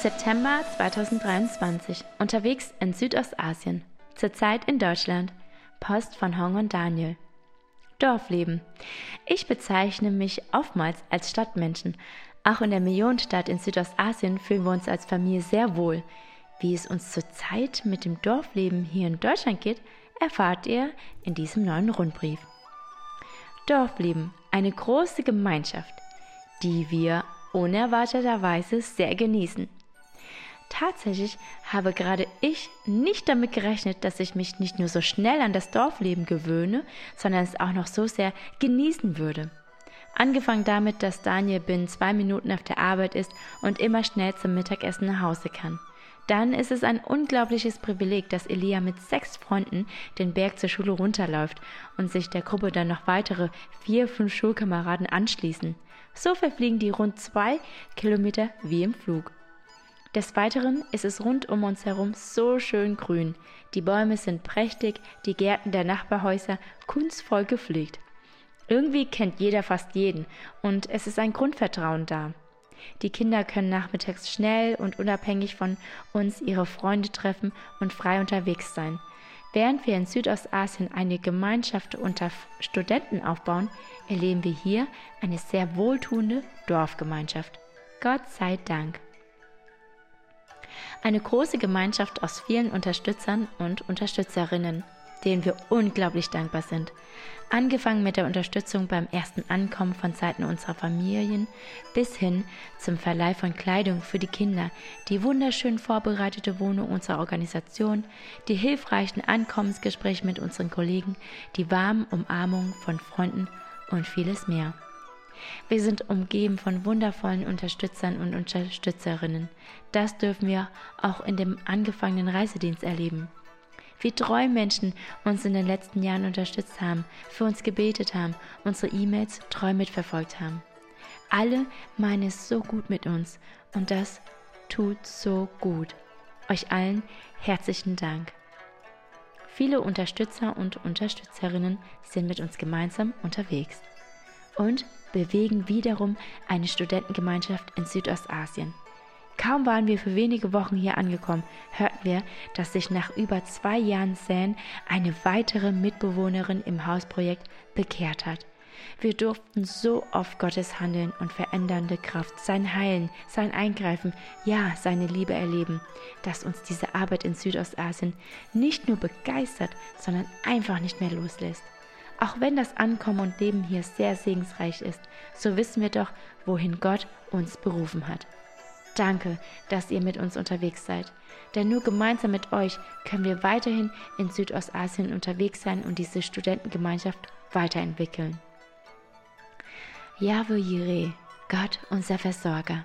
September 2023. Unterwegs in Südostasien. Zurzeit in Deutschland. Post von Hong und Daniel. Dorfleben. Ich bezeichne mich oftmals als Stadtmenschen. Auch in der Millionenstadt in Südostasien fühlen wir uns als Familie sehr wohl. Wie es uns zurzeit mit dem Dorfleben hier in Deutschland geht, erfahrt ihr in diesem neuen Rundbrief. Dorfleben, eine große Gemeinschaft, die wir unerwarteterweise sehr genießen. Tatsächlich habe gerade ich nicht damit gerechnet, dass ich mich nicht nur so schnell an das Dorfleben gewöhne, sondern es auch noch so sehr genießen würde. Angefangen damit, dass Daniel binnen zwei Minuten auf der Arbeit ist und immer schnell zum Mittagessen nach Hause kann. Dann ist es ein unglaubliches Privileg, dass Elia mit sechs Freunden den Berg zur Schule runterläuft und sich der Gruppe dann noch weitere vier, fünf Schulkameraden anschließen. So verfliegen die rund zwei Kilometer wie im Flug. Des Weiteren ist es rund um uns herum so schön grün. Die Bäume sind prächtig, die Gärten der Nachbarhäuser kunstvoll gepflegt. Irgendwie kennt jeder fast jeden und es ist ein Grundvertrauen da. Die Kinder können nachmittags schnell und unabhängig von uns ihre Freunde treffen und frei unterwegs sein. Während wir in Südostasien eine Gemeinschaft unter Studenten aufbauen, erleben wir hier eine sehr wohltuende Dorfgemeinschaft. Gott sei Dank. Eine große Gemeinschaft aus vielen Unterstützern und Unterstützerinnen, denen wir unglaublich dankbar sind. Angefangen mit der Unterstützung beim ersten Ankommen von Seiten unserer Familien bis hin zum Verleih von Kleidung für die Kinder, die wunderschön vorbereitete Wohnung unserer Organisation, die hilfreichen Ankommensgespräche mit unseren Kollegen, die warmen Umarmungen von Freunden und vieles mehr. Wir sind umgeben von wundervollen Unterstützern und Unterstützerinnen. Das dürfen wir auch in dem angefangenen Reisedienst erleben wie treu Menschen uns in den letzten Jahren unterstützt haben, für uns gebetet haben, unsere E-Mails treu mitverfolgt haben. Alle meinen es so gut mit uns und das tut so gut. Euch allen herzlichen Dank. Viele Unterstützer und Unterstützerinnen sind mit uns gemeinsam unterwegs und bewegen wiederum eine Studentengemeinschaft in Südostasien. Kaum waren wir für wenige Wochen hier angekommen, hörten wir, dass sich nach über zwei Jahren Säen eine weitere Mitbewohnerin im Hausprojekt bekehrt hat. Wir durften so oft Gottes Handeln und verändernde Kraft, sein Heilen, sein Eingreifen, ja, seine Liebe erleben, dass uns diese Arbeit in Südostasien nicht nur begeistert, sondern einfach nicht mehr loslässt. Auch wenn das Ankommen und Leben hier sehr segensreich ist, so wissen wir doch, wohin Gott uns berufen hat. Danke, dass ihr mit uns unterwegs seid. Denn nur gemeinsam mit euch können wir weiterhin in Südostasien unterwegs sein und diese Studentengemeinschaft weiterentwickeln. Yahweh Jireh, Gott unser Versorger.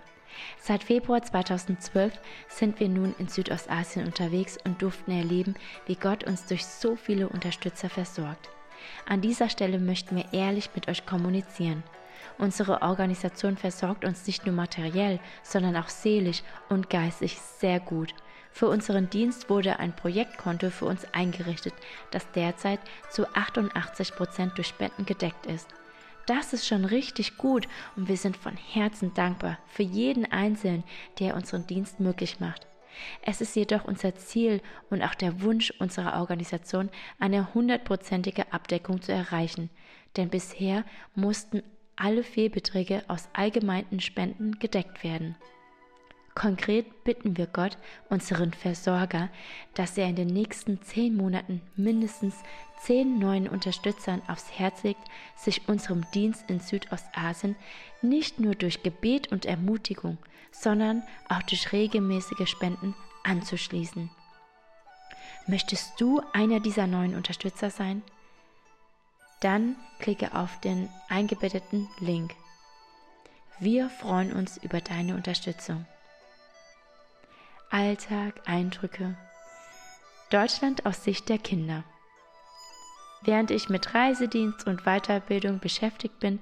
Seit Februar 2012 sind wir nun in Südostasien unterwegs und durften erleben, wie Gott uns durch so viele Unterstützer versorgt. An dieser Stelle möchten wir ehrlich mit euch kommunizieren. Unsere Organisation versorgt uns nicht nur materiell, sondern auch seelisch und geistig sehr gut. Für unseren Dienst wurde ein Projektkonto für uns eingerichtet, das derzeit zu 88 Prozent durch Spenden gedeckt ist. Das ist schon richtig gut und wir sind von Herzen dankbar für jeden Einzelnen, der unseren Dienst möglich macht. Es ist jedoch unser Ziel und auch der Wunsch unserer Organisation, eine hundertprozentige Abdeckung zu erreichen, denn bisher mussten alle Fehlbeträge aus allgemeinen Spenden gedeckt werden. Konkret bitten wir Gott, unseren Versorger, dass er in den nächsten zehn Monaten mindestens zehn neuen Unterstützern aufs Herz legt, sich unserem Dienst in Südostasien nicht nur durch Gebet und Ermutigung, sondern auch durch regelmäßige Spenden anzuschließen. Möchtest du einer dieser neuen Unterstützer sein? Dann klicke auf den eingebetteten Link. Wir freuen uns über deine Unterstützung. Alltag, Eindrücke. Deutschland aus Sicht der Kinder. Während ich mit Reisedienst und Weiterbildung beschäftigt bin,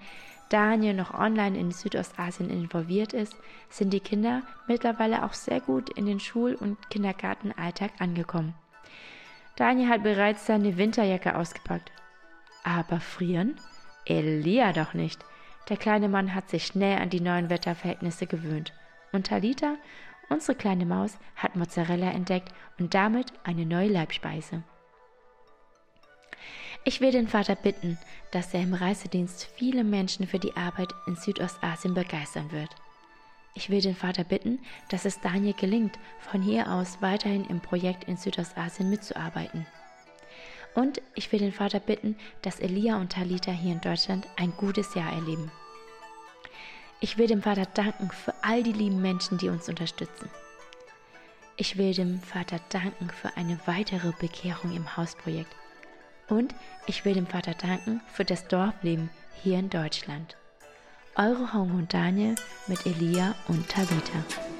Daniel noch online in Südostasien involviert ist, sind die Kinder mittlerweile auch sehr gut in den Schul- und Kindergartenalltag angekommen. Daniel hat bereits seine Winterjacke ausgepackt aber frieren? Elia doch nicht. Der kleine Mann hat sich schnell an die neuen Wetterverhältnisse gewöhnt. Und Talita Unsere kleine Maus hat Mozzarella entdeckt und damit eine neue Leibspeise. Ich will den Vater bitten, dass er im Reisedienst viele Menschen für die Arbeit in Südostasien begeistern wird. Ich will den Vater bitten, dass es Daniel gelingt, von hier aus weiterhin im Projekt in Südostasien mitzuarbeiten. Und ich will den Vater bitten, dass Elia und Talita hier in Deutschland ein gutes Jahr erleben. Ich will dem Vater danken für all die lieben Menschen, die uns unterstützen. Ich will dem Vater danken für eine weitere Bekehrung im Hausprojekt und ich will dem Vater danken für das Dorfleben hier in Deutschland. Eure Hong und Daniel mit Elia und Tabitha.